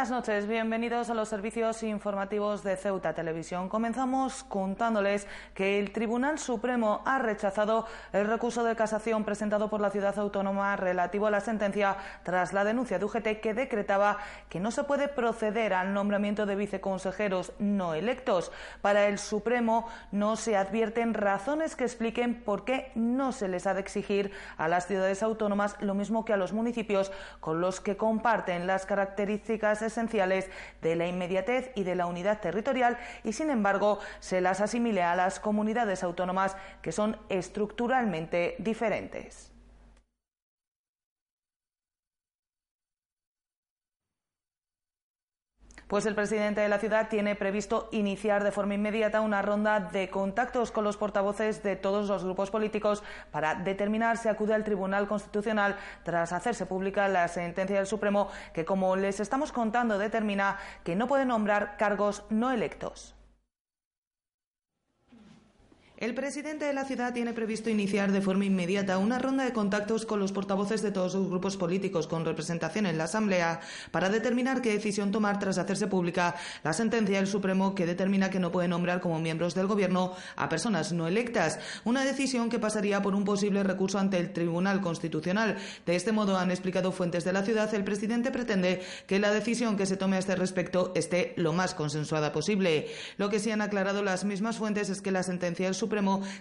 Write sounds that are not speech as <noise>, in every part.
Buenas noches, bienvenidos a los servicios informativos de Ceuta Televisión. Comenzamos contándoles que el Tribunal Supremo ha rechazado el recurso de casación presentado por la ciudad autónoma relativo a la sentencia tras la denuncia de UGT que decretaba que no se puede proceder al nombramiento de viceconsejeros no electos. Para el Supremo no se advierten razones que expliquen por qué no se les ha de exigir a las ciudades autónomas lo mismo que a los municipios con los que comparten las características esenciales de la inmediatez y de la unidad territorial y, sin embargo, se las asimile a las comunidades autónomas que son estructuralmente diferentes. Pues el presidente de la ciudad tiene previsto iniciar de forma inmediata una ronda de contactos con los portavoces de todos los grupos políticos para determinar si acude al Tribunal Constitucional tras hacerse pública la sentencia del Supremo que, como les estamos contando, determina que no puede nombrar cargos no electos. El presidente de la ciudad tiene previsto iniciar de forma inmediata una ronda de contactos con los portavoces de todos los grupos políticos con representación en la Asamblea para determinar qué decisión tomar tras hacerse pública la sentencia del Supremo que determina que no puede nombrar como miembros del Gobierno a personas no electas. Una decisión que pasaría por un posible recurso ante el Tribunal Constitucional. De este modo, han explicado fuentes de la ciudad, el presidente pretende que la decisión que se tome a este respecto esté lo más consensuada posible. Lo que sí han aclarado las mismas fuentes es que la sentencia del Supremo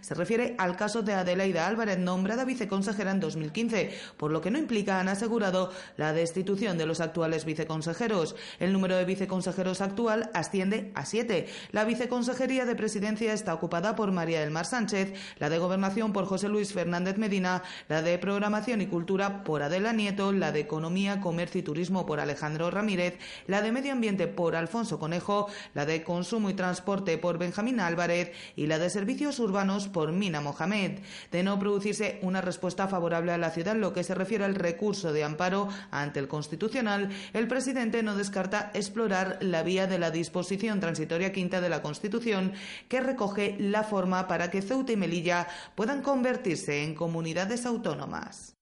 se refiere al caso de Adelaida Álvarez, nombrada viceconsejera en 2015, por lo que no implica, han asegurado, la destitución de los actuales viceconsejeros. El número de viceconsejeros actual asciende a siete. La viceconsejería de presidencia está ocupada por María del Mar Sánchez, la de gobernación por José Luis Fernández Medina, la de programación y cultura por Adela Nieto, la de economía, comercio y turismo por Alejandro Ramírez, la de medio ambiente por Alfonso Conejo, la de consumo y transporte por Benjamín Álvarez y la de servicios urbanos por Mina Mohamed. De no producirse una respuesta favorable a la ciudad en lo que se refiere al recurso de amparo ante el Constitucional, el presidente no descarta explorar la vía de la disposición transitoria quinta de la Constitución que recoge la forma para que Ceuta y Melilla puedan convertirse en comunidades autónomas.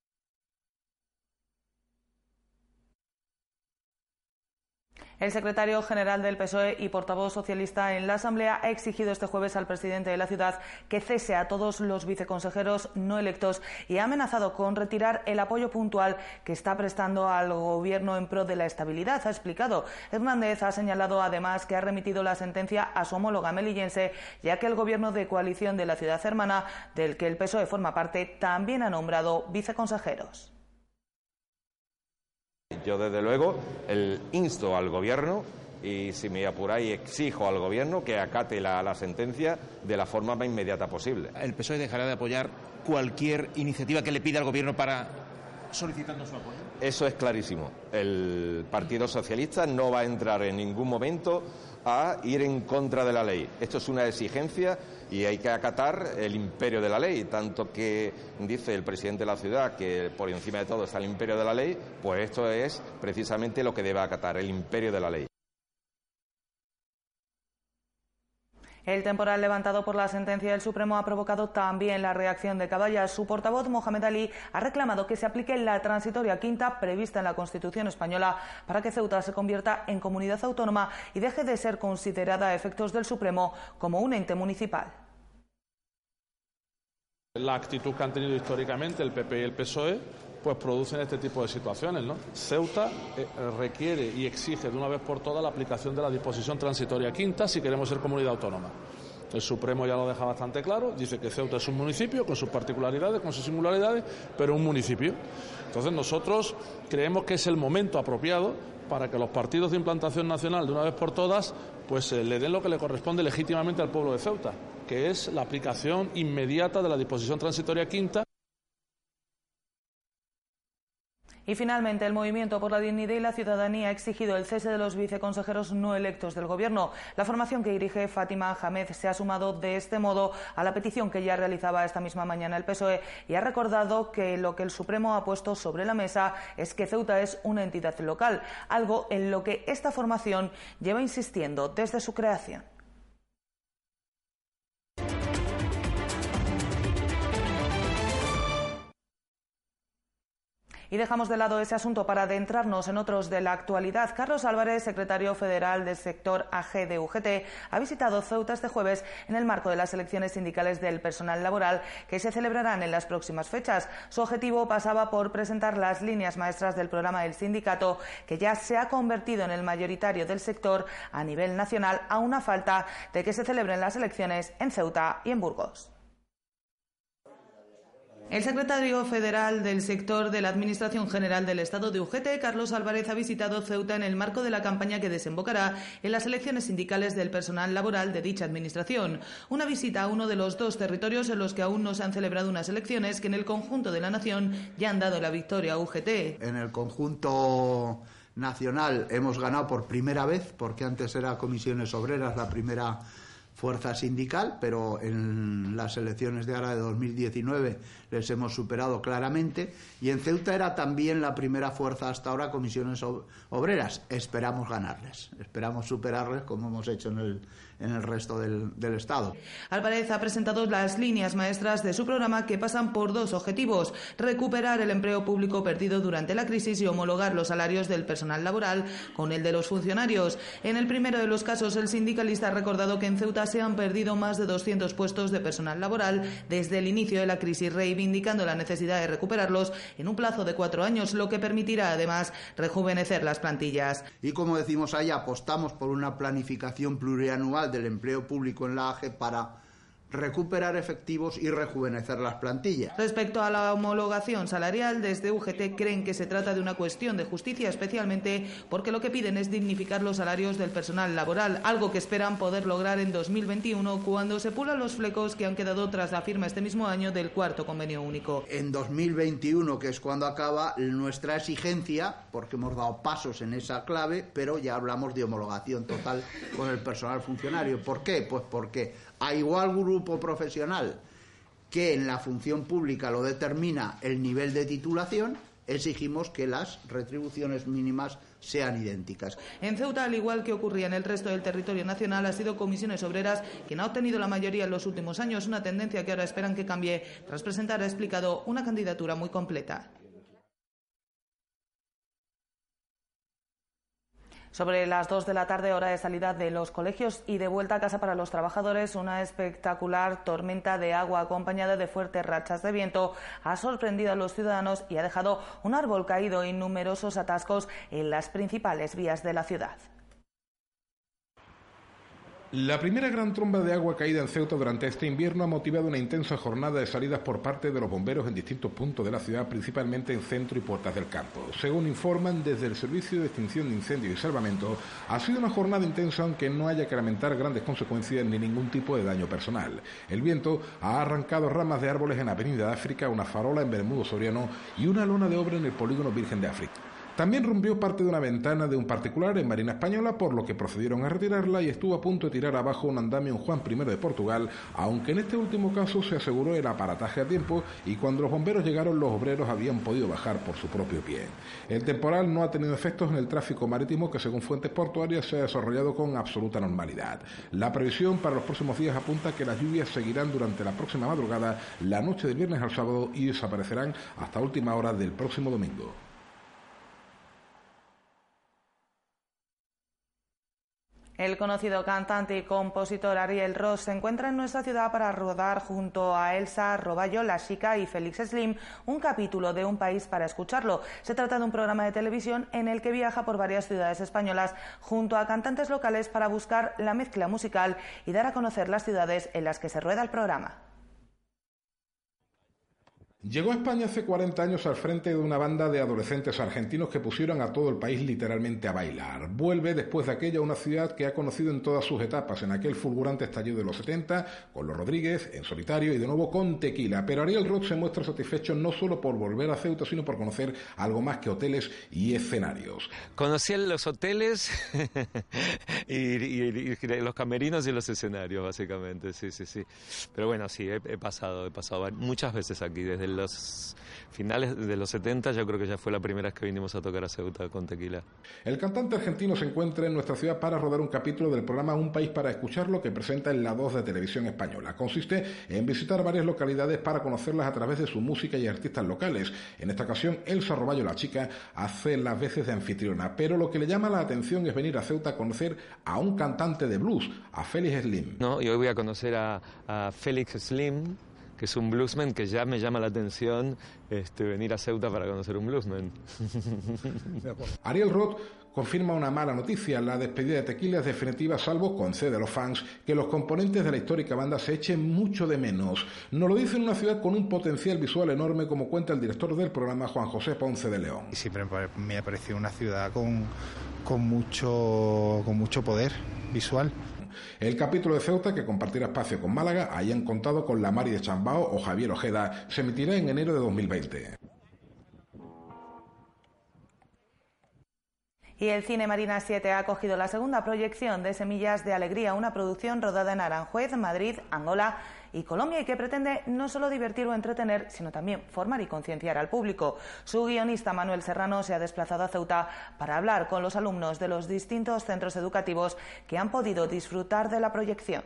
El secretario general del PSOE y portavoz socialista en la Asamblea ha exigido este jueves al presidente de la ciudad que cese a todos los viceconsejeros no electos y ha amenazado con retirar el apoyo puntual que está prestando al Gobierno en pro de la estabilidad. Ha explicado. Hernández ha señalado además que ha remitido la sentencia a su homóloga melillense, ya que el Gobierno de coalición de la ciudad hermana, del que el PSOE forma parte, también ha nombrado viceconsejeros. Yo, desde luego, el insto al Gobierno y, si me apuráis, exijo al Gobierno que acate la, la, sentencia de la forma más inmediata posible. ¿El PSOE dejará de apoyar cualquier iniciativa que le pida al Gobierno para solicitando su apoyo? Eso es clarísimo. El Partido Socialista no va a entrar en ningún momento a ir en contra de la ley. Esto es una exigencia y hay que acatar el imperio de la ley, tanto que dice el presidente de la ciudad que por encima de todo está el imperio de la ley, pues esto es precisamente lo que debe acatar, el imperio de la ley. El temporal levantado por la sentencia del Supremo ha provocado también la reacción de Caballas. Su portavoz, Mohamed Ali, ha reclamado que se aplique la transitoria quinta prevista en la Constitución española para que Ceuta se convierta en comunidad autónoma y deje de ser considerada a efectos del Supremo como un ente municipal. La actitud que han tenido históricamente el PP y el PSOE pues producen este tipo de situaciones. ¿no? Ceuta eh, requiere y exige de una vez por todas la aplicación de la disposición transitoria quinta si queremos ser comunidad autónoma. El Supremo ya lo deja bastante claro, dice que Ceuta es un municipio con sus particularidades, con sus singularidades, pero un municipio. Entonces nosotros creemos que es el momento apropiado para que los partidos de implantación nacional, de una vez por todas, pues eh, le den lo que le corresponde legítimamente al pueblo de Ceuta, que es la aplicación inmediata de la disposición transitoria quinta Y finalmente, el Movimiento por la Dignidad y la Ciudadanía ha exigido el cese de los viceconsejeros no electos del Gobierno. La formación que dirige Fátima Hamed se ha sumado de este modo a la petición que ya realizaba esta misma mañana el PSOE y ha recordado que lo que el Supremo ha puesto sobre la mesa es que Ceuta es una entidad local, algo en lo que esta formación lleva insistiendo desde su creación. Y dejamos de lado ese asunto para adentrarnos en otros de la actualidad. Carlos Álvarez, secretario federal del sector AG de UGT, ha visitado Ceuta este jueves en el marco de las elecciones sindicales del personal laboral que se celebrarán en las próximas fechas. Su objetivo pasaba por presentar las líneas maestras del programa del sindicato, que ya se ha convertido en el mayoritario del sector a nivel nacional, a una falta de que se celebren las elecciones en Ceuta y en Burgos. El secretario federal del sector de la Administración General del Estado de UGT, Carlos Álvarez, ha visitado Ceuta en el marco de la campaña que desembocará en las elecciones sindicales del personal laboral de dicha administración. Una visita a uno de los dos territorios en los que aún no se han celebrado unas elecciones que en el conjunto de la nación ya han dado la victoria a UGT. En el conjunto nacional hemos ganado por primera vez, porque antes era Comisiones Obreras la primera fuerza sindical, pero en las elecciones de ahora de 2019 les hemos superado claramente. Y en Ceuta era también la primera fuerza hasta ahora, comisiones obreras. Esperamos ganarles, esperamos superarles como hemos hecho en el, en el resto del, Estado. Álvarez ha presentado las líneas maestras de su programa que pasan por dos objetivos. Recuperar el empleo público perdido durante la crisis y homologar los salarios del personal laboral con el de los funcionarios. En el primero de los casos, el sindicalista ha recordado que en Ceuta se han perdido más de 200 puestos de personal laboral desde el inicio de la crisis, reivindicando la necesidad de recuperarlos en un plazo de cuatro años, lo que permitirá además rejuvenecer las plantillas. Y como decimos ahí, apostamos por una planificación plurianual del Empleo Público en la AGE para recuperar efectivos y rejuvenecer las plantillas. Respecto a la homologación salarial, desde UGT creen que se trata de una cuestión de justicia, especialmente porque lo que piden es dignificar los salarios del personal laboral, algo que esperan poder lograr en 2021 cuando se pulan los flecos que han quedado tras la firma este mismo año del cuarto convenio único. En 2021, que es cuando acaba nuestra exigencia, porque hemos dado pasos en esa clave, pero ya hablamos de homologación total con el personal funcionario. ¿Por qué? Pues porque a igual grupo profesional que en la función pública lo determina el nivel de titulación, exigimos que las retribuciones mínimas sean idénticas. En Ceuta, al igual que ocurría en el resto del territorio nacional, ha sido Comisiones Obreras quien ha obtenido la mayoría en los últimos años, una tendencia que ahora esperan que cambie tras presentar, ha explicado, una candidatura muy completa. Sobre las 2 de la tarde, hora de salida de los colegios y de vuelta a casa para los trabajadores, una espectacular tormenta de agua acompañada de fuertes rachas de viento ha sorprendido a los ciudadanos y ha dejado un árbol caído y numerosos atascos en las principales vías de la ciudad. La primera gran tromba de agua caída en Ceuta durante este invierno ha motivado una intensa jornada de salidas por parte de los bomberos en distintos puntos de la ciudad, principalmente en centro y puertas del campo. Según informan desde el Servicio de Extinción de Incendios y Salvamento, ha sido una jornada intensa aunque no haya que lamentar grandes consecuencias ni ningún tipo de daño personal. El viento ha arrancado ramas de árboles en Avenida de África, una farola en Bermudo Soriano y una lona de obra en el polígono Virgen de África. También rompió parte de una ventana de un particular en Marina Española, por lo que procedieron a retirarla y estuvo a punto de tirar abajo un andamio en Juan I de Portugal, aunque en este último caso se aseguró el aparataje a tiempo y cuando los bomberos llegaron los obreros habían podido bajar por su propio pie. El temporal no ha tenido efectos en el tráfico marítimo que según fuentes portuarias se ha desarrollado con absoluta normalidad. La previsión para los próximos días apunta que las lluvias seguirán durante la próxima madrugada, la noche del viernes al sábado y desaparecerán hasta última hora del próximo domingo. El conocido cantante y compositor Ariel Ross se encuentra en nuestra ciudad para rodar junto a Elsa Roballo, La Chica y Félix Slim un capítulo de Un País para escucharlo. Se trata de un programa de televisión en el que viaja por varias ciudades españolas junto a cantantes locales para buscar la mezcla musical y dar a conocer las ciudades en las que se rueda el programa. Llegó a España hace 40 años al frente de una banda de adolescentes argentinos que pusieron a todo el país literalmente a bailar. Vuelve después de aquella una ciudad que ha conocido en todas sus etapas, en aquel fulgurante estallido de los 70, con los Rodríguez, en solitario y de nuevo con Tequila. Pero Ariel Roth se muestra satisfecho no solo por volver a Ceuta, sino por conocer algo más que hoteles y escenarios. Conocí los hoteles <laughs> y, los camerinos y los escenarios, básicamente, sí, sí, sí. Pero bueno, sí, he, he pasado, he pasado muchas veces aquí, desde el los finales de los 70 yo creo que ya fue la primera vez que vinimos a tocar a Ceuta con Tequila. El cantante argentino se encuentra en nuestra ciudad para rodar un capítulo del programa Un País para Escucharlo que presenta en la 2 de Televisión Española. Consiste en visitar varias localidades para conocerlas a través de su música y artistas locales. En esta ocasión, Elsa Roballo, la chica, hace las veces de anfitriona, pero lo que le llama la atención es venir a Ceuta a conocer a un cantante de blues, a Félix Slim. No, y hoy voy a conocer a, a Félix Slim, que es un bluesman que ya me llama la atención este, venir a Ceuta para conocer un bluesman. Ariel Roth confirma una mala noticia. La despedida de Tequila es definitiva, salvo concede a los fans que los componentes de la histórica banda se echen mucho de menos. Nos lo dice en una ciudad con un potencial visual enorme, como cuenta el director del programa, Juan José Ponce de León. Siempre me ha parecido una ciudad con, con, mucho, con mucho poder visual. El capítulo de Ceuta, que compartirá espacio con Málaga, hayan contado con la Mari de Chambao o Javier Ojeda, se emitirá en enero de 2020. Y el Cine Marina 7 ha acogido la segunda proyección de Semillas de Alegría, una producción rodada en Aranjuez, Madrid, Angola y Colombia y que pretende no solo divertir o entretener, sino también formar y concienciar al público. Su guionista Manuel Serrano se ha desplazado a Ceuta para hablar con los alumnos de los distintos centros educativos que han podido disfrutar de la proyección.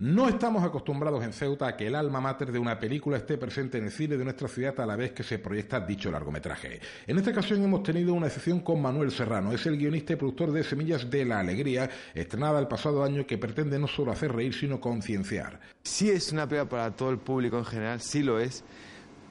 No estamos acostumbrados en Ceuta a que el alma mater de una película esté presente en el cine de nuestra ciudad a la vez que se proyecta dicho largometraje. En esta ocasión hemos tenido una sesión con Manuel Serrano, es el guionista y productor de Semillas de la Alegría, estrenada el pasado año que pretende no solo hacer reír sino concienciar. Sí es una película para todo el público en general, sí lo es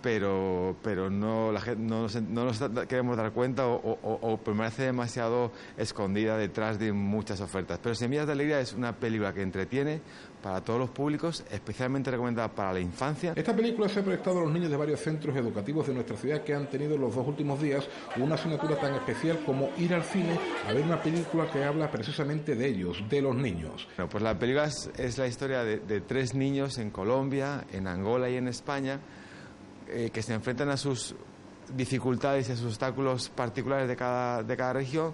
pero, pero no, la gente, no, nos, no nos queremos dar cuenta o, o, permanece demasiado escondida detrás de muchas ofertas. Pero Semillas de Alegría es una película que entretiene para todos los públicos, especialmente recomendada para la infancia. Esta película se ha proyectado a los niños de varios centros educativos de nuestra ciudad que han tenido los dos últimos días una asignatura tan especial como ir al cine a ver una película que habla precisamente de ellos, de los niños. Bueno, pues la película es, la historia de, de tres niños en Colombia, en Angola y en España eh, que se enfrentan a sus dificultades y a sus obstáculos particulares de cada, de cada región,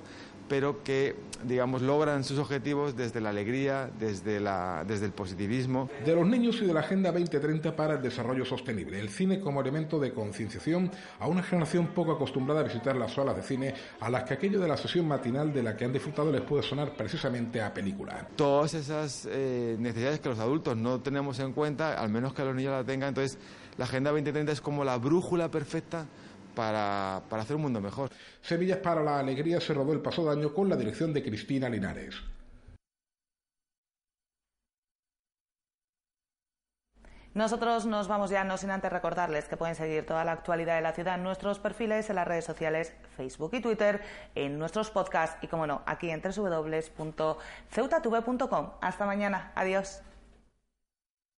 pero que, digamos, logran sus objetivos desde la alegría, desde, la, desde el positivismo. De los niños y de la Agenda 2030 para el Desarrollo Sostenible. El cine como elemento de concienciación a una generación poco acostumbrada a visitar las salas de cine, a las que aquello de la sesión matinal de la que han disfrutado les puede sonar precisamente a película. Todas esas eh, necesidades que los adultos no tenemos en cuenta, al menos que los niños la tengan, entonces la Agenda 2030 es como la brújula perfecta para, para, hacer un mundo mejor. Semillas para la Alegría se rodó el pasado año con la dirección de Cristina Linares. Nosotros nos vamos ya, no sin antes recordarles que pueden seguir toda la actualidad de la ciudad en nuestros perfiles, en las redes sociales, Facebook y Twitter, en nuestros podcasts y, como no, aquí en www.ceutatv.com. Hasta mañana. Adiós.